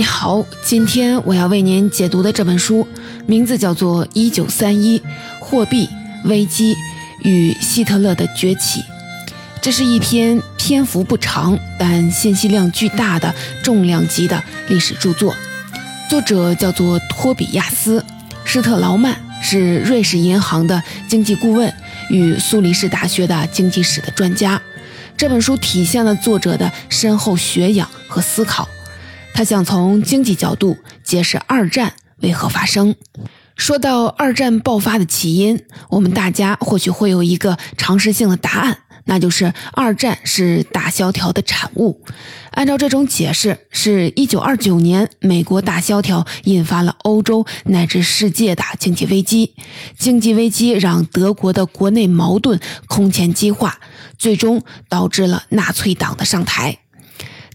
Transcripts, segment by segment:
你好，今天我要为您解读的这本书名字叫做《一九三一货币危机与希特勒的崛起》。这是一篇篇幅不长但信息量巨大的重量级的历史著作。作者叫做托比亚斯·施特劳曼，是瑞士银行的经济顾问与苏黎世大学的经济史的专家。这本书体现了作者的深厚学养和思考。他想从经济角度解释二战为何发生。说到二战爆发的起因，我们大家或许会有一个常识性的答案，那就是二战是大萧条的产物。按照这种解释，是一九二九年美国大萧条引发了欧洲乃至世界的经济危机，经济危机让德国的国内矛盾空前激化，最终导致了纳粹党的上台。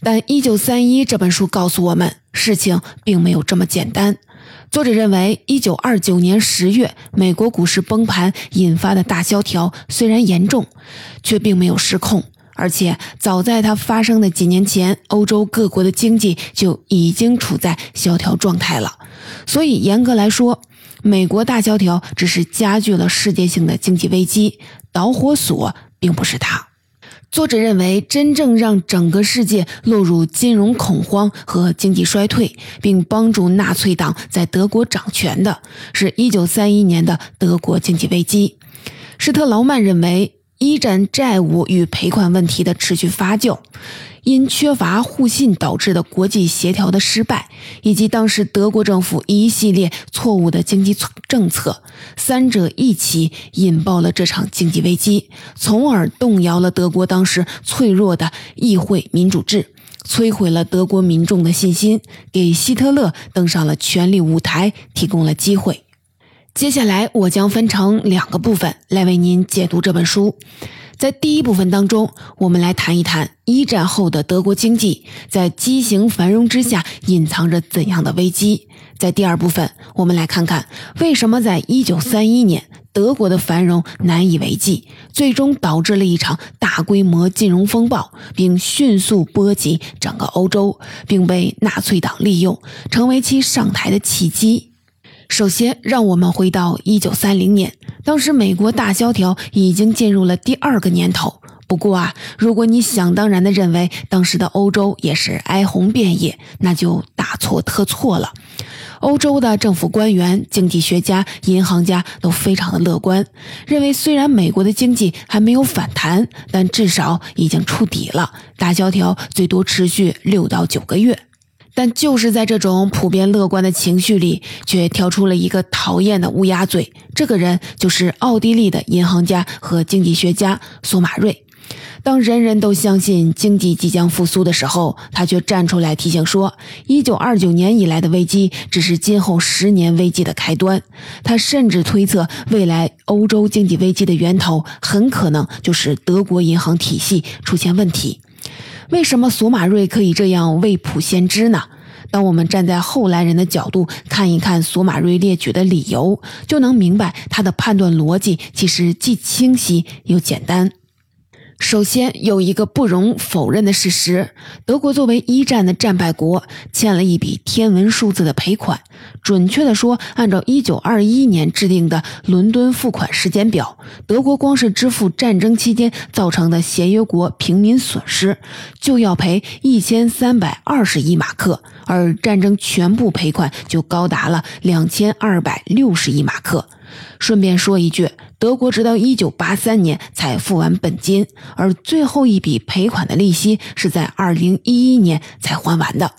但《一九三一》这本书告诉我们，事情并没有这么简单。作者认为，一九二九年十月美国股市崩盘引发的大萧条虽然严重，却并没有失控，而且早在它发生的几年前，欧洲各国的经济就已经处在萧条状态了。所以，严格来说，美国大萧条只是加剧了世界性的经济危机，导火索并不是它。作者认为，真正让整个世界落入金融恐慌和经济衰退，并帮助纳粹党在德国掌权的，是一九三一年的德国经济危机。施特劳曼认为，一战债务与赔款问题的持续发酵。因缺乏互信导致的国际协调的失败，以及当时德国政府一系列错误的经济政策，三者一起引爆了这场经济危机，从而动摇了德国当时脆弱的议会民主制，摧毁了德国民众的信心，给希特勒登上了权力舞台提供了机会。接下来，我将分成两个部分来为您解读这本书。在第一部分当中，我们来谈一谈一战后的德国经济在畸形繁荣之下隐藏着怎样的危机。在第二部分，我们来看看为什么在一九三一年德国的繁荣难以为继，最终导致了一场大规模金融风暴，并迅速波及整个欧洲，并被纳粹党利用，成为其上台的契机。首先，让我们回到一九三零年，当时美国大萧条已经进入了第二个年头。不过啊，如果你想当然的认为当时的欧洲也是哀鸿遍野，那就大错特错了。欧洲的政府官员、经济学家、银行家都非常的乐观，认为虽然美国的经济还没有反弹，但至少已经触底了，大萧条最多持续六到九个月。但就是在这种普遍乐观的情绪里，却跳出了一个讨厌的乌鸦嘴。这个人就是奥地利的银行家和经济学家索马瑞。当人人都相信经济即将复苏的时候，他却站出来提醒说：“1929 年以来的危机只是今后十年危机的开端。”他甚至推测，未来欧洲经济危机的源头很可能就是德国银行体系出现问题。为什么索马瑞可以这样未卜先知呢？当我们站在后来人的角度看一看索马瑞列举的理由，就能明白他的判断逻辑其实既清晰又简单。首先有一个不容否认的事实：德国作为一战的战败国，欠了一笔天文数字的赔款。准确的说，按照1921年制定的伦敦付款时间表，德国光是支付战争期间造成的协约国平民损失，就要赔1320亿马克，而战争全部赔款就高达了2260亿马克。顺便说一句，德国直到一九八三年才付完本金，而最后一笔赔款的利息是在二零一一年才还完的。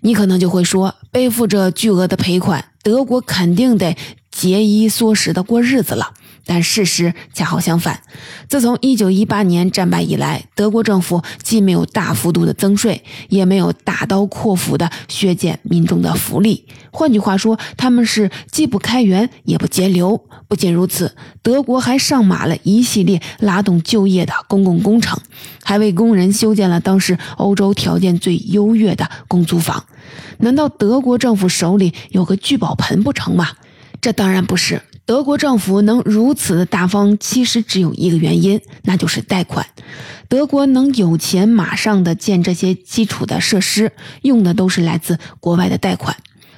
你可能就会说，背负着巨额的赔款，德国肯定得节衣缩食的过日子了。但事实恰好相反。自从1918年战败以来，德国政府既没有大幅度的增税，也没有大刀阔斧的削减民众的福利。换句话说，他们是既不开源也不节流。不仅如此，德国还上马了一系列拉动就业的公共工程，还为工人修建了当时欧洲条件最优越的公租房。难道德国政府手里有个聚宝盆不成吗？这当然不是。德国政府能如此的大方，其实只有一个原因，那就是贷款。德国能有钱马上的建这些基础的设施，用的都是来自国外的贷款。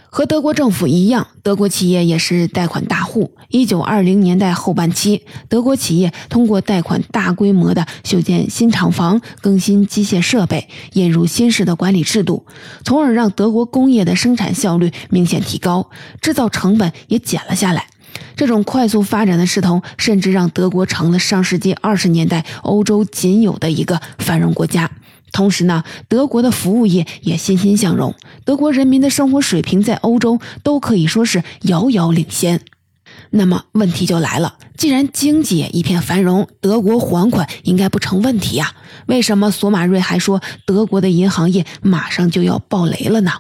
和德国政府一样，德国企业也是贷款大户。一九二零年代后半期，德国企业通过贷款大规模的修建新厂房、更新机械设备、引入新式的管理制度，从而让德国工业的生产效率明显提高，制造成本也减了下来。这种快速发展的势头，甚至让德国成了上世纪二十年代欧洲仅有的一个繁荣国家。同时呢，德国的服务业也欣欣向荣，德国人民的生活水平在欧洲都可以说是遥遥领先。那么问题就来了，既然经济一片繁荣，德国还款应该不成问题呀？为什么索马瑞还说德国的银行业马上就要爆雷了呢？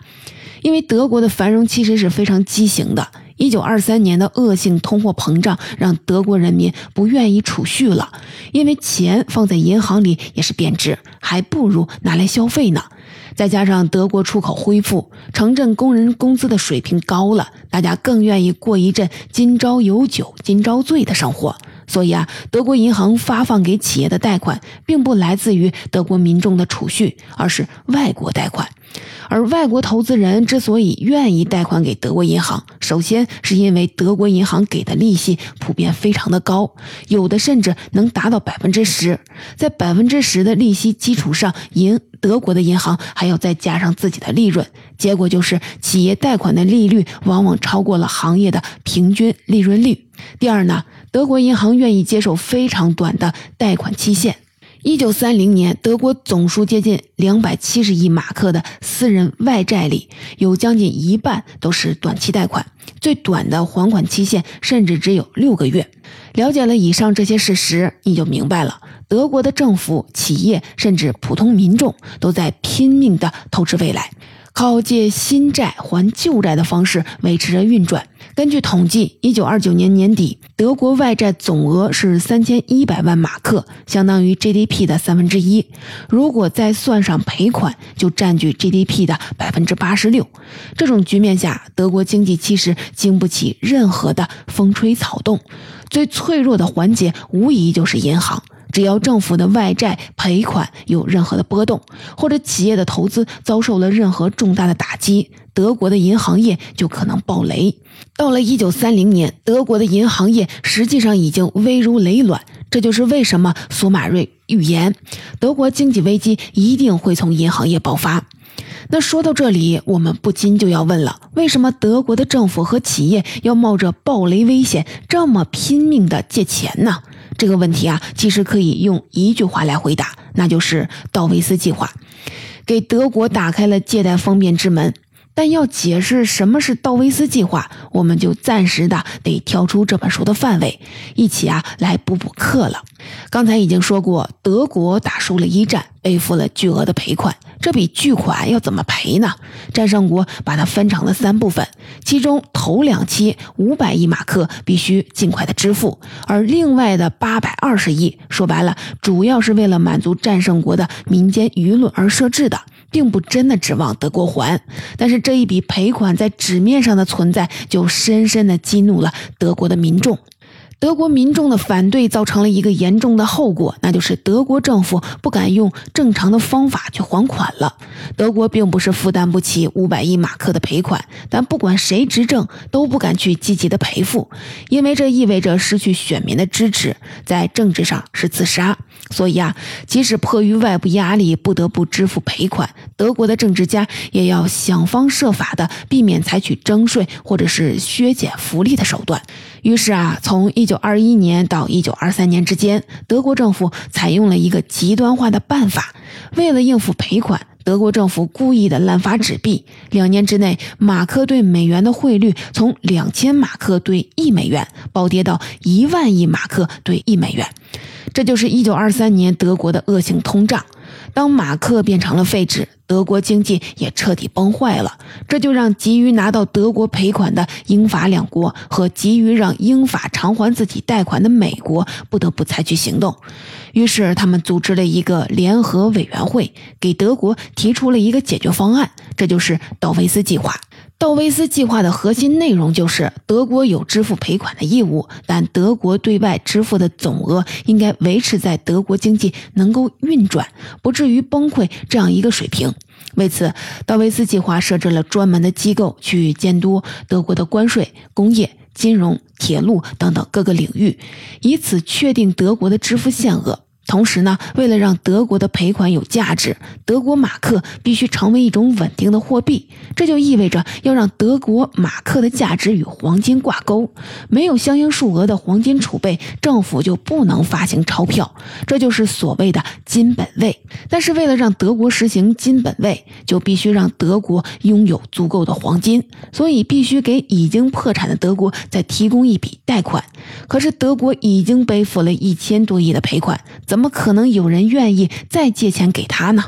因为德国的繁荣其实是非常畸形的。一九二三年的恶性通货膨胀让德国人民不愿意储蓄了，因为钱放在银行里也是贬值，还不如拿来消费呢。再加上德国出口恢复，城镇工人工资的水平高了，大家更愿意过一阵今朝有酒今朝醉的生活。所以啊，德国银行发放给企业的贷款，并不来自于德国民众的储蓄，而是外国贷款。而外国投资人之所以愿意贷款给德国银行，首先是因为德国银行给的利息普遍非常的高，有的甚至能达到百分之十。在百分之十的利息基础上，银德国的银行还要再加上自己的利润，结果就是企业贷款的利率往往超过了行业的平均利润率。第二呢，德国银行愿意接受非常短的贷款期限。一九三零年，德国总数接近两百七十亿马克的私人外债里，有将近一半都是短期贷款，最短的还款期限甚至只有六个月。了解了以上这些事实，你就明白了，德国的政府、企业甚至普通民众都在拼命地透支未来。靠借新债还旧债的方式维持着运转。根据统计，一九二九年年底，德国外债总额是三千一百万马克，相当于 GDP 的三分之一。如果再算上赔款，就占据 GDP 的百分之八十六。这种局面下，德国经济其实经不起任何的风吹草动。最脆弱的环节，无疑就是银行。只要政府的外债赔款有任何的波动，或者企业的投资遭受了任何重大的打击，德国的银行业就可能爆雷。到了一九三零年，德国的银行业实际上已经危如累卵。这就是为什么索马瑞预言德国经济危机一定会从银行业爆发。那说到这里，我们不禁就要问了：为什么德国的政府和企业要冒着爆雷危险，这么拼命的借钱呢？这个问题啊，其实可以用一句话来回答，那就是道维斯计划，给德国打开了借贷方便之门。但要解释什么是道维斯计划，我们就暂时的得跳出这本书的范围，一起啊来补补课了。刚才已经说过，德国打输了一战，背负了巨额的赔款。这笔巨款要怎么赔呢？战胜国把它分成了三部分，其中头两期五百亿马克必须尽快的支付，而另外的八百二十亿，说白了，主要是为了满足战胜国的民间舆论而设置的。并不真的指望德国还，但是这一笔赔款在纸面上的存在，就深深的激怒了德国的民众。德国民众的反对造成了一个严重的后果，那就是德国政府不敢用正常的方法去还款了。德国并不是负担不起五百亿马克的赔款，但不管谁执政都不敢去积极的赔付，因为这意味着失去选民的支持，在政治上是自杀。所以啊，即使迫于外部压力不得不支付赔款，德国的政治家也要想方设法的避免采取征税或者是削减福利的手段。于是啊，从一九二一年到一九二三年之间，德国政府采用了一个极端化的办法。为了应付赔款，德国政府故意的滥发纸币。两年之内，马克对美元的汇率从两千马克兑一美元暴跌到一万亿马克兑一美元。这就是一九二三年德国的恶性通胀。当马克变成了废纸，德国经济也彻底崩坏了。这就让急于拿到德国赔款的英法两国和急于让英法偿还自己贷款的美国不得不采取行动。于是，他们组织了一个联合委员会，给德国提出了一个解决方案，这就是道维斯计划。道威斯计划的核心内容就是德国有支付赔款的义务，但德国对外支付的总额应该维持在德国经济能够运转、不至于崩溃这样一个水平。为此，道威斯计划设置了专门的机构去监督德国的关税、工业、金融、铁路等等各个领域，以此确定德国的支付限额。同时呢，为了让德国的赔款有价值，德国马克必须成为一种稳定的货币。这就意味着要让德国马克的价值与黄金挂钩。没有相应数额的黄金储备，政府就不能发行钞票。这就是所谓的金本位。但是为了让德国实行金本位，就必须让德国拥有足够的黄金，所以必须给已经破产的德国再提供一笔贷款。可是德国已经背负了一千多亿的赔款，怎么可能有人愿意再借钱给他呢？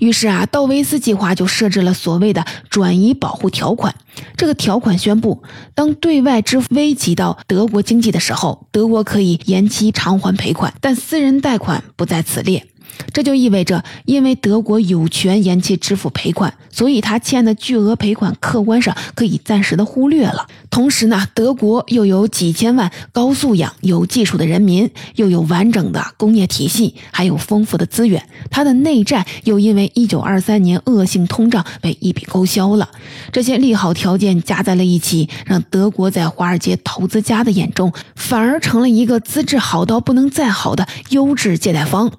于是啊，道维斯计划就设置了所谓的转移保护条款。这个条款宣布，当对外支付危及到德国经济的时候，德国可以延期偿还赔款，但私人贷款不在此列。这就意味着，因为德国有权延期支付赔款，所以他欠的巨额赔款客观上可以暂时的忽略了。同时呢，德国又有几千万高素养、有技术的人民，又有完整的工业体系，还有丰富的资源。他的内债又因为1923年恶性通胀被一笔勾销了。这些利好条件加在了一起，让德国在华尔街投资家的眼中，反而成了一个资质好到不能再好的优质借贷方。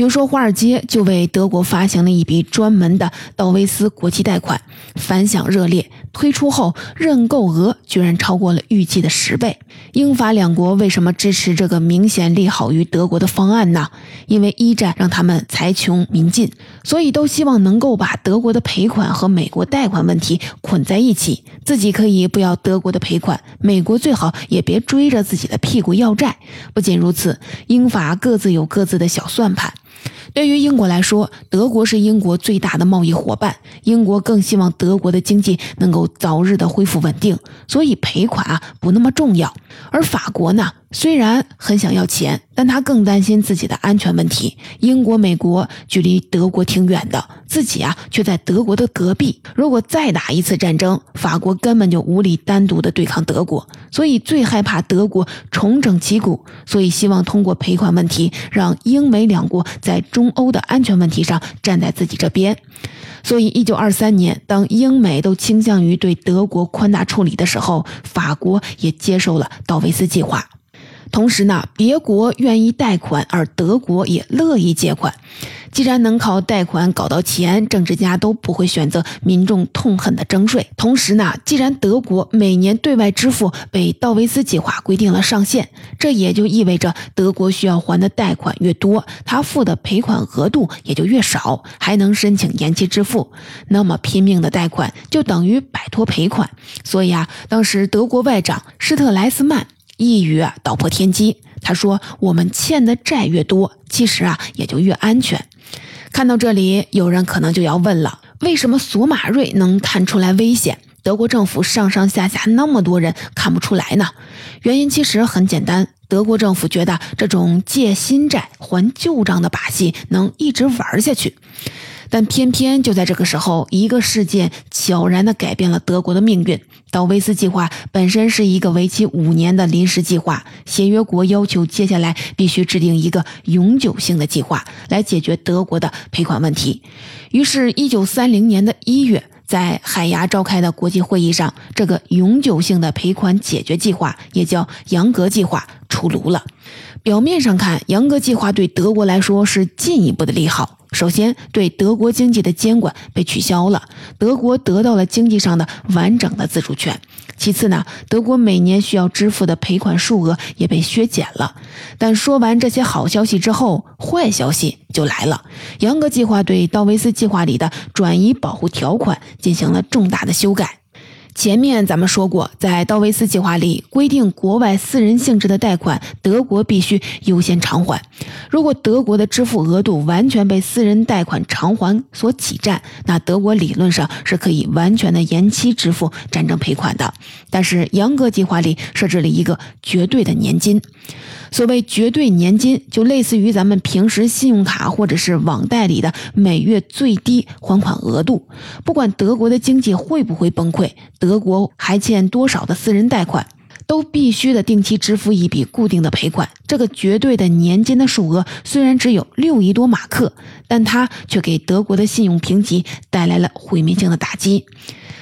比如说，华尔街就为德国发行了一笔专门的道威斯国际贷款，反响热烈。推出后，认购额居然超过了预计的十倍。英法两国为什么支持这个明显利好于德国的方案呢？因为一战让他们财穷民尽，所以都希望能够把德国的赔款和美国贷款问题捆在一起，自己可以不要德国的赔款，美国最好也别追着自己的屁股要债。不仅如此，英法各自有各自的小算盘。对于英国来说，德国是英国最大的贸易伙伴，英国更希望德国的经济能够早日的恢复稳定，所以赔款啊不那么重要。而法国呢？虽然很想要钱，但他更担心自己的安全问题。英国、美国距离德国挺远的，自己啊却在德国的隔壁。如果再打一次战争，法国根本就无力单独的对抗德国，所以最害怕德国重整旗鼓。所以希望通过赔款问题，让英美两国在中欧的安全问题上站在自己这边。所以，一九二三年，当英美都倾向于对德国宽大处理的时候，法国也接受了道维斯计划。同时呢，别国愿意贷款，而德国也乐意借款。既然能靠贷款搞到钱，政治家都不会选择民众痛恨的征税。同时呢，既然德国每年对外支付被道维斯计划规定了上限，这也就意味着德国需要还的贷款越多，他付的赔款额度也就越少，还能申请延期支付。那么拼命的贷款就等于摆脱赔款。所以啊，当时德国外长施特莱斯曼。一语啊道破天机，他说：“我们欠的债越多，其实啊也就越安全。”看到这里，有人可能就要问了：为什么索马瑞能看出来危险，德国政府上上下下那么多人看不出来呢？原因其实很简单，德国政府觉得这种借新债还旧账的把戏能一直玩下去。但偏偏就在这个时候，一个事件悄然地改变了德国的命运。道维斯计划本身是一个为期五年的临时计划，协约国要求接下来必须制定一个永久性的计划来解决德国的赔款问题。于是，一九三零年的一月，在海牙召开的国际会议上，这个永久性的赔款解决计划，也叫杨格计划，出炉了。表面上看，杨格计划对德国来说是进一步的利好。首先，对德国经济的监管被取消了，德国得到了经济上的完整的自主权。其次呢，德国每年需要支付的赔款数额也被削减了。但说完这些好消息之后，坏消息就来了。杨格计划对道维斯计划里的转移保护条款进行了重大的修改。前面咱们说过，在道维斯计划里规定，国外私人性质的贷款，德国必须优先偿还。如果德国的支付额度完全被私人贷款偿还所挤占，那德国理论上是可以完全的延期支付战争赔款的。但是杨格计划里设置了一个绝对的年金。所谓绝对年金，就类似于咱们平时信用卡或者是网贷里的每月最低还款额度。不管德国的经济会不会崩溃，德国还欠多少的私人贷款，都必须的定期支付一笔固定的赔款。这个绝对的年金的数额虽然只有六亿多马克，但它却给德国的信用评级带来了毁灭性的打击。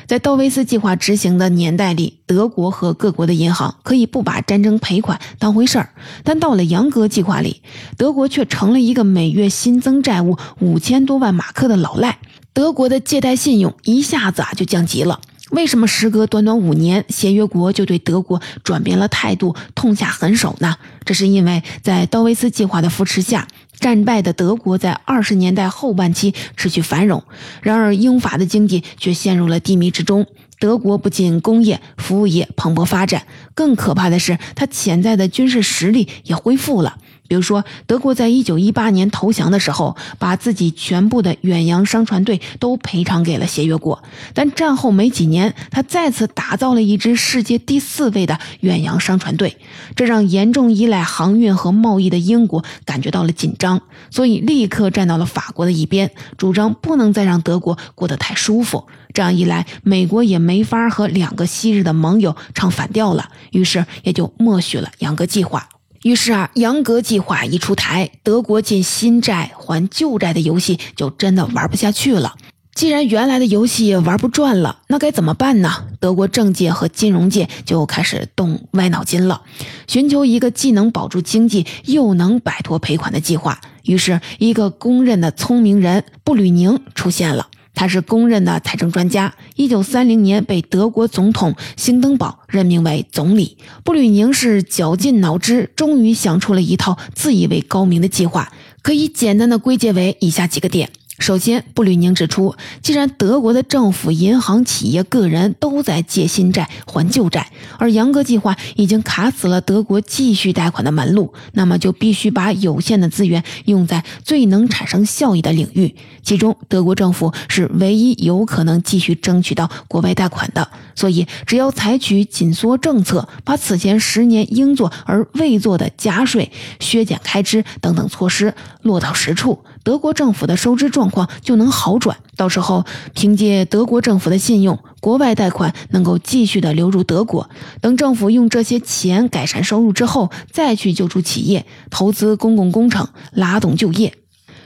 在道威斯计划执行的年代里，德国和各国的银行可以不把战争赔款当回事儿，但到了杨格计划里，德国却成了一个每月新增债务五千多万马克的老赖，德国的借贷信用一下子啊就降级了。为什么时隔短短五年，协约国就对德国转变了态度，痛下狠手呢？这是因为在道威斯计划的扶持下。战败的德国在二十年代后半期持续繁荣，然而英法的经济却陷入了低迷之中。德国不仅工业、服务业蓬勃发展，更可怕的是，它潜在的军事实力也恢复了。比如说，德国在一九一八年投降的时候，把自己全部的远洋商船队都赔偿给了协约国。但战后没几年，他再次打造了一支世界第四位的远洋商船队，这让严重依赖航运和贸易的英国感觉到了紧张，所以立刻站到了法国的一边，主张不能再让德国过得太舒服。这样一来，美国也没法和两个昔日的盟友唱反调了，于是也就默许了杨格计划。于是啊，杨格计划一出台，德国进新债还旧债的游戏就真的玩不下去了。既然原来的游戏玩不转了，那该怎么办呢？德国政界和金融界就开始动歪脑筋了，寻求一个既能保住经济，又能摆脱赔款的计划。于是，一个公认的聪明人布吕宁出现了。他是公认的财政专家。一九三零年被德国总统兴登堡任命为总理。布吕宁是绞尽脑汁，终于想出了一套自以为高明的计划，可以简单的归结为以下几个点。首先，布吕宁指出，既然德国的政府、银行、企业、个人都在借新债还旧债，而杨格计划已经卡死了德国继续贷款的门路，那么就必须把有限的资源用在最能产生效益的领域。其中，德国政府是唯一有可能继续争取到国外贷款的。所以，只要采取紧缩政策，把此前十年应做而未做的加税、削减开支等等措施落到实处。德国政府的收支状况就能好转，到时候凭借德国政府的信用，国外贷款能够继续的流入德国。等政府用这些钱改善收入之后，再去救助企业、投资公共工程、拉动就业。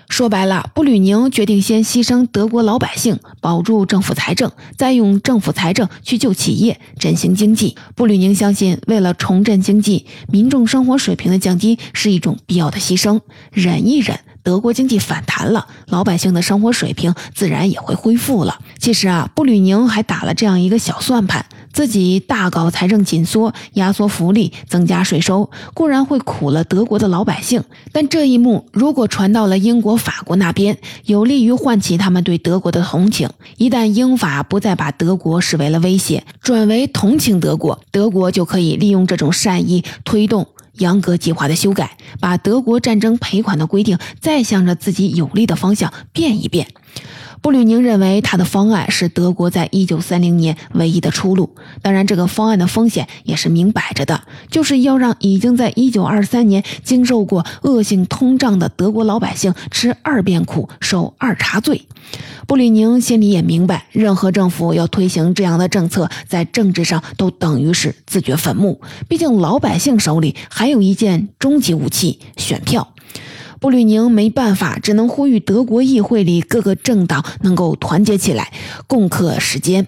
说白了，布吕宁决定先牺牲德国老百姓，保住政府财政，再用政府财政去救企业、振兴经济。布吕宁相信，为了重振经济，民众生活水平的降低是一种必要的牺牲，忍一忍。德国经济反弹了，老百姓的生活水平自然也会恢复了。其实啊，布吕宁还打了这样一个小算盘：自己大搞财政紧缩、压缩福利、增加税收，固然会苦了德国的老百姓，但这一幕如果传到了英国、法国那边，有利于唤起他们对德国的同情。一旦英法不再把德国视为了威胁，转为同情德国，德国就可以利用这种善意推动。杨格计划的修改，把德国战争赔款的规定再向着自己有利的方向变一变。布吕宁认为他的方案是德国在一九三零年唯一的出路。当然，这个方案的风险也是明摆着的，就是要让已经在一九二三年经受过恶性通胀的德国老百姓吃二遍苦、受二茬罪。布吕宁心里也明白，任何政府要推行这样的政策，在政治上都等于是自掘坟墓。毕竟，老百姓手里还有一件终极武器——选票。布吕宁没办法，只能呼吁德国议会里各个政党能够团结起来，共克时艰。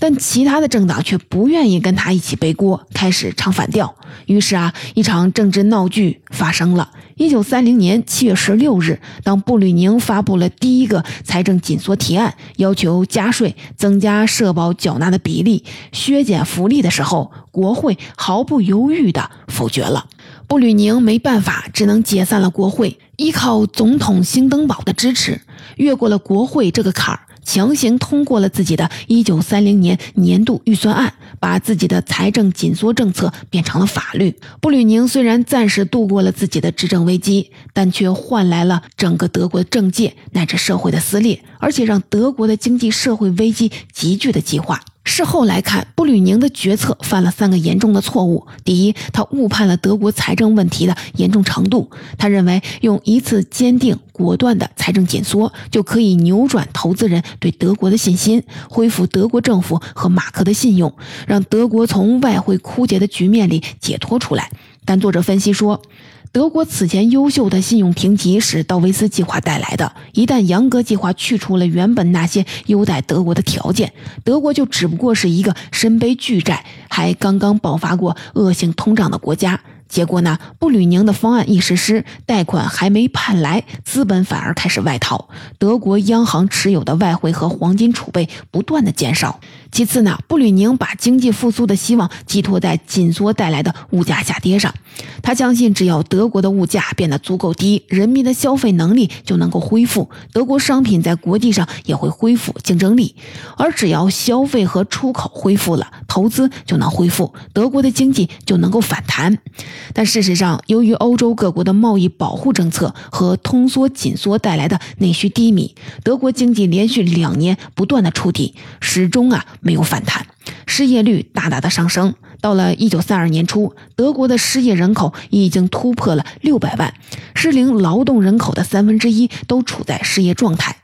但其他的政党却不愿意跟他一起背锅，开始唱反调。于是啊，一场政治闹剧发生了。一九三零年七月十六日，当布吕宁发布了第一个财政紧缩提案，要求加税、增加社保缴纳的比例、削减福利的时候，国会毫不犹豫地否决了。布吕宁没办法，只能解散了国会。依靠总统兴登堡的支持，越过了国会这个坎儿，强行通过了自己的一九三零年年度预算案，把自己的财政紧缩政策变成了法律。布吕宁虽然暂时度过了自己的执政危机，但却换来了整个德国政界乃至社会的撕裂，而且让德国的经济社会危机急剧的激化。事后来看，布吕宁的决策犯了三个严重的错误。第一，他误判了德国财政问题的严重程度。他认为用一次坚定果断的财政紧缩就可以扭转投资人对德国的信心，恢复德国政府和马克的信用，让德国从外汇枯竭的局面里解脱出来。但作者分析说。德国此前优秀的信用评级是道维斯计划带来的。一旦杨格计划去除了原本那些优待德国的条件，德国就只不过是一个身背巨债、还刚刚爆发过恶性通胀的国家。结果呢？布吕宁的方案一实施，贷款还没盼来，资本反而开始外逃，德国央行持有的外汇和黄金储备不断的减少。其次呢，布吕宁把经济复苏的希望寄托在紧缩带来的物价下跌上，他相信只要德国的物价变得足够低，人民的消费能力就能够恢复，德国商品在国际上也会恢复竞争力，而只要消费和出口恢复了，投资就能恢复，德国的经济就能够反弹。但事实上，由于欧洲各国的贸易保护政策和通缩紧缩带来的内需低迷，德国经济连续两年不断的触底，始终啊没有反弹，失业率大大的上升。到了一九三二年初，德国的失业人口已经突破了六百万，适龄劳动人口的三分之一都处在失业状态。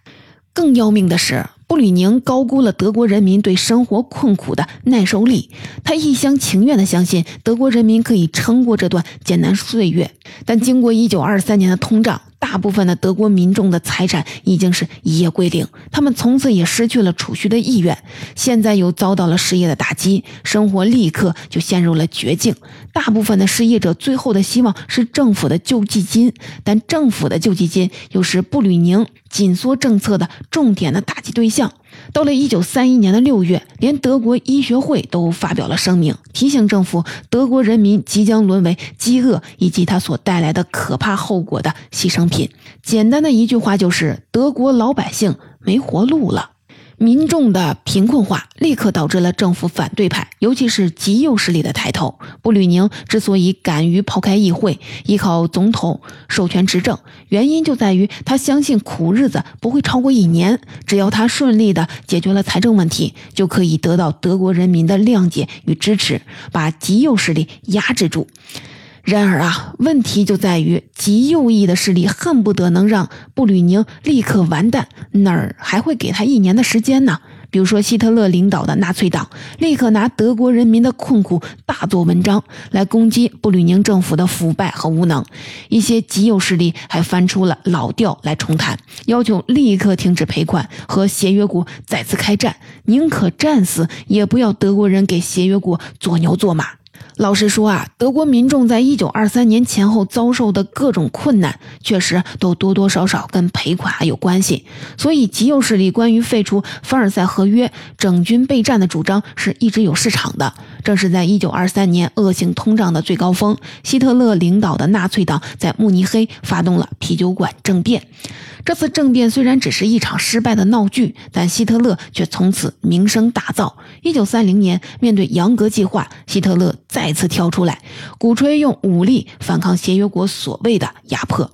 更要命的是。布吕宁高估了德国人民对生活困苦的耐受力，他一厢情愿地相信德国人民可以撑过这段艰难岁月。但经过1923年的通胀，大部分的德国民众的财产已经是一夜归零，他们从此也失去了储蓄的意愿。现在又遭到了失业的打击，生活立刻就陷入了绝境。大部分的失业者最后的希望是政府的救济金，但政府的救济金又是布吕宁紧缩政策的重点的打击对象。到了一九三一年的六月，连德国医学会都发表了声明，提醒政府，德国人民即将沦为饥饿以及它所带来的可怕后果的牺牲品。简单的一句话就是：德国老百姓没活路了。民众的贫困化立刻导致了政府反对派，尤其是极右势力的抬头。布吕宁之所以敢于抛开议会，依靠总统授权执政，原因就在于他相信苦日子不会超过一年，只要他顺利的解决了财政问题，就可以得到德国人民的谅解与支持，把极右势力压制住。然而啊，问题就在于极右翼的势力恨不得能让布吕宁立刻完蛋，哪儿还会给他一年的时间呢？比如说，希特勒领导的纳粹党立刻拿德国人民的困苦大做文章，来攻击布吕宁政府的腐败和无能。一些极右势力还翻出了老调来重谈，要求立刻停止赔款和协约国再次开战，宁可战死也不要德国人给协约国做牛做马。老实说啊，德国民众在一九二三年前后遭受的各种困难，确实都多多少少跟赔款有关系。所以极右势力关于废除凡尔赛合约、整军备战的主张是一直有市场的。正是在一九二三年恶性通胀的最高峰，希特勒领导的纳粹党在慕尼黑发动了啤酒馆政变。这次政变虽然只是一场失败的闹剧，但希特勒却从此名声大噪。一九三零年，面对杨格计划，希特勒再次跳出来，鼓吹用武力反抗协约国所谓的压迫。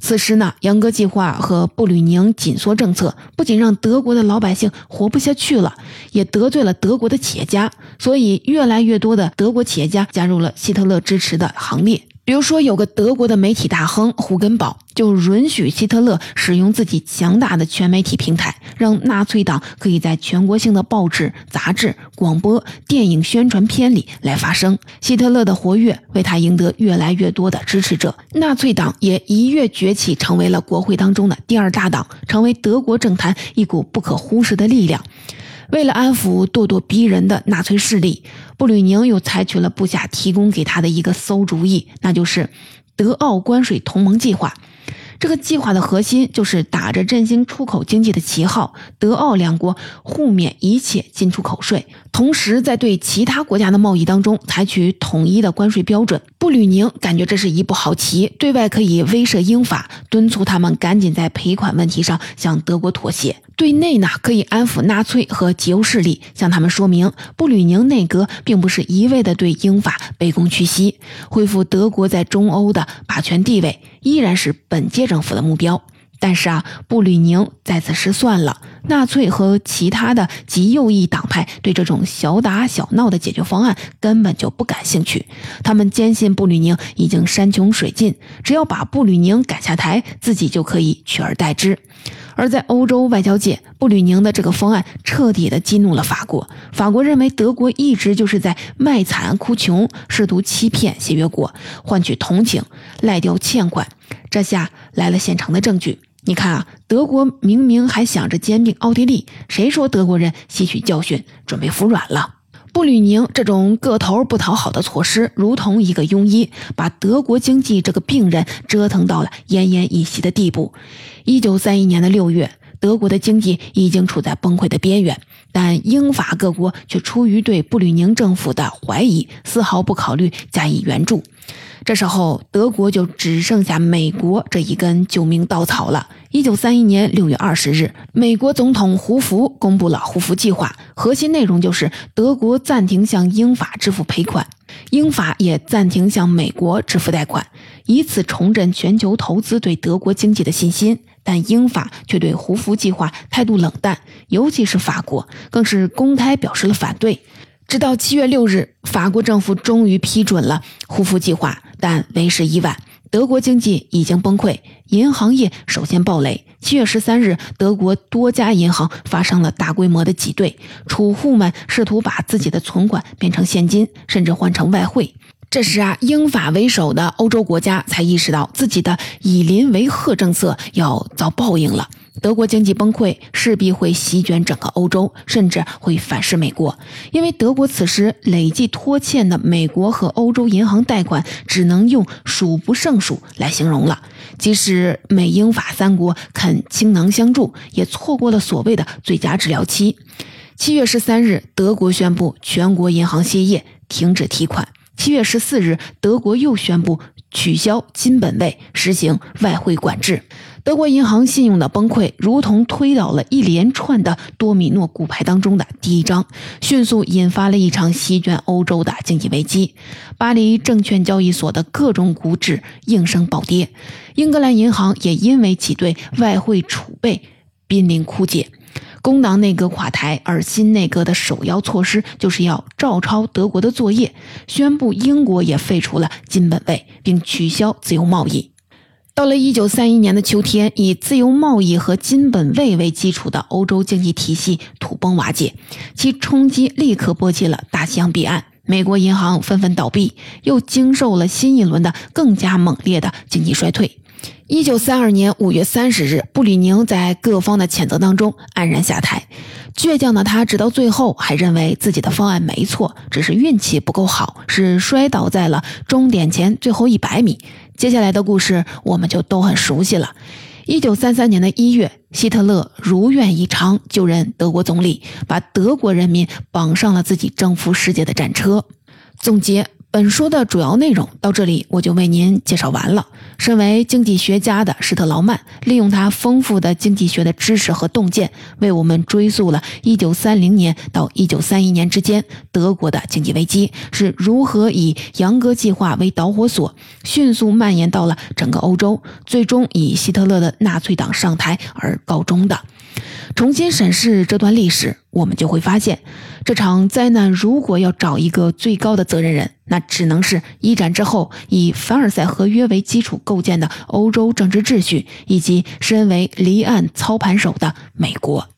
此时呢，杨格计划和布吕宁紧缩政策不仅让德国的老百姓活不下去了，也得罪了德国的企业家，所以越来越多的德国企业家加入了希特勒支持的行列。比如说，有个德国的媒体大亨胡根堡就允许希特勒使用自己强大的全媒体平台，让纳粹党可以在全国性的报纸、杂志、广播电影宣传片里来发声。希特勒的活跃为他赢得越来越多的支持者，纳粹党也一跃崛起，成为了国会当中的第二大党，成为德国政坛一股不可忽视的力量。为了安抚咄咄逼人的纳粹势力，布吕宁又采取了部下提供给他的一个馊主意，那就是德奥关税同盟计划。这个计划的核心就是打着振兴出口经济的旗号，德奥两国互免一切进出口税，同时在对其他国家的贸易当中采取统一的关税标准。布吕宁感觉这是一步好棋，对外可以威慑英法，敦促他们赶紧在赔款问题上向德国妥协。对内呢可以安抚纳粹和极右势力，向他们说明布吕宁内阁并不是一味的对英法卑躬屈膝，恢复德国在中欧的霸权地位依然是本届政府的目标。但是啊，布吕宁再次失算了。纳粹和其他的极右翼党派对这种小打小闹的解决方案根本就不感兴趣。他们坚信布吕宁已经山穷水尽，只要把布吕宁赶下台，自己就可以取而代之。而在欧洲外交界，布吕宁的这个方案彻底的激怒了法国。法国认为德国一直就是在卖惨哭穷，试图欺骗协约国，换取同情，赖掉欠款。这下来了现成的证据。你看啊，德国明明还想着兼并奥地利，谁说德国人吸取教训，准备服软了？布吕宁这种个头不讨好的措施，如同一个庸医，把德国经济这个病人折腾到了奄奄一息的地步。一九三一年的六月，德国的经济已经处在崩溃的边缘，但英法各国却出于对布吕宁政府的怀疑，丝毫不考虑加以援助。这时候，德国就只剩下美国这一根救命稻草了。一九三一年六月二十日，美国总统胡佛公布了胡佛计划，核心内容就是德国暂停向英法支付赔款，英法也暂停向美国支付贷款，以此重振全球投资对德国经济的信心。但英法却对胡佛计划态度冷淡，尤其是法国，更是公开表示了反对。直到七月六日，法国政府终于批准了胡佛计划。但为时已晚，德国经济已经崩溃，银行业首先暴雷。七月十三日，德国多家银行发生了大规模的挤兑，储户们试图把自己的存款变成现金，甚至换成外汇。这时啊，英法为首的欧洲国家才意识到自己的以邻为壑政策要遭报应了。德国经济崩溃势必会席卷整个欧洲，甚至会反噬美国，因为德国此时累计拖欠的美国和欧洲银行贷款只能用数不胜数来形容了。即使美英法三国肯倾囊相助，也错过了所谓的最佳治疗期。七月十三日，德国宣布全国银行歇业，停止提款。七月十四日，德国又宣布取消金本位，实行外汇管制。德国银行信用的崩溃，如同推倒了一连串的多米诺骨牌当中的第一张，迅速引发了一场席卷欧洲的经济危机。巴黎证券交易所的各种股指应声暴跌，英格兰银行也因为其对外汇储备濒临枯竭。工党内阁垮台，而新内阁的首要措施就是要照抄德国的作业，宣布英国也废除了金本位，并取消自由贸易。到了一九三一年的秋天，以自由贸易和金本位为基础的欧洲经济体系土崩瓦解，其冲击立刻波及了大西洋彼岸。美国银行纷纷倒闭，又经受了新一轮的更加猛烈的经济衰退。一九三二年五月三十日，布里宁在各方的谴责当中黯然下台。倔强的他，直到最后还认为自己的方案没错，只是运气不够好，是摔倒在了终点前最后一百米。接下来的故事我们就都很熟悉了。一九三三年的一月，希特勒如愿以偿就任德国总理，把德国人民绑上了自己征服世界的战车。总结。本书的主要内容到这里我就为您介绍完了。身为经济学家的施特劳曼，利用他丰富的经济学的知识和洞见，为我们追溯了1930年到1931年之间德国的经济危机是如何以杨格计划为导火索，迅速蔓延到了整个欧洲，最终以希特勒的纳粹党上台而告终的。重新审视这段历史，我们就会发现，这场灾难如果要找一个最高的责任人，那只能是一战之后以凡尔赛合约为基础构建的欧洲政治秩序，以及身为离岸操盘手的美国。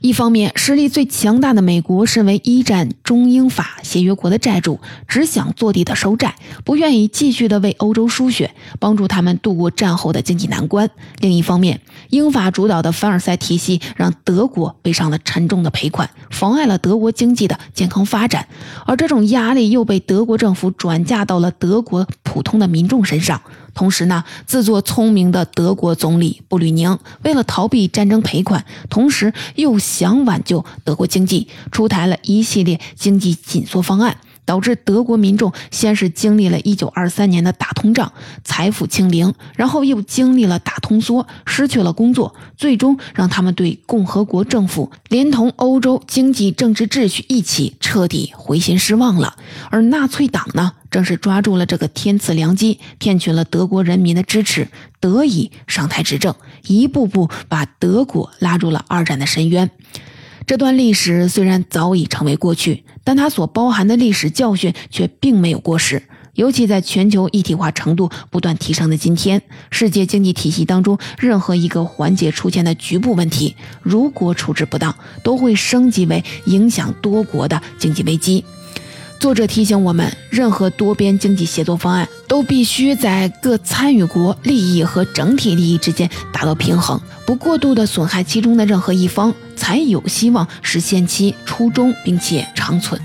一方面，实力最强大的美国，身为一战中英法协约国的债主，只想坐地的收债，不愿意继续的为欧洲输血，帮助他们度过战后的经济难关。另一方面，英法主导的凡尔赛体系让德国背上了沉重的赔款，妨碍了德国经济的健康发展，而这种压力又被德国政府转嫁到了德国普通的民众身上。同时呢，自作聪明的德国总理布吕宁为了逃避战争赔款，同时又想挽救德国经济，出台了一系列经济紧缩方案。导致德国民众先是经历了一九二三年的大通胀，财富清零，然后又经历了大通缩，失去了工作，最终让他们对共和国政府连同欧洲经济政治秩序一起彻底灰心失望了。而纳粹党呢，正是抓住了这个天赐良机，骗取了德国人民的支持，得以上台执政，一步步把德国拉入了二战的深渊。这段历史虽然早已成为过去，但它所包含的历史教训却并没有过时。尤其在全球一体化程度不断提升的今天，世界经济体系当中任何一个环节出现的局部问题，如果处置不当，都会升级为影响多国的经济危机。作者提醒我们，任何多边经济协作方案都必须在各参与国利益和整体利益之间达到平衡，不过度的损害其中的任何一方，才有希望实现其初衷并且长存。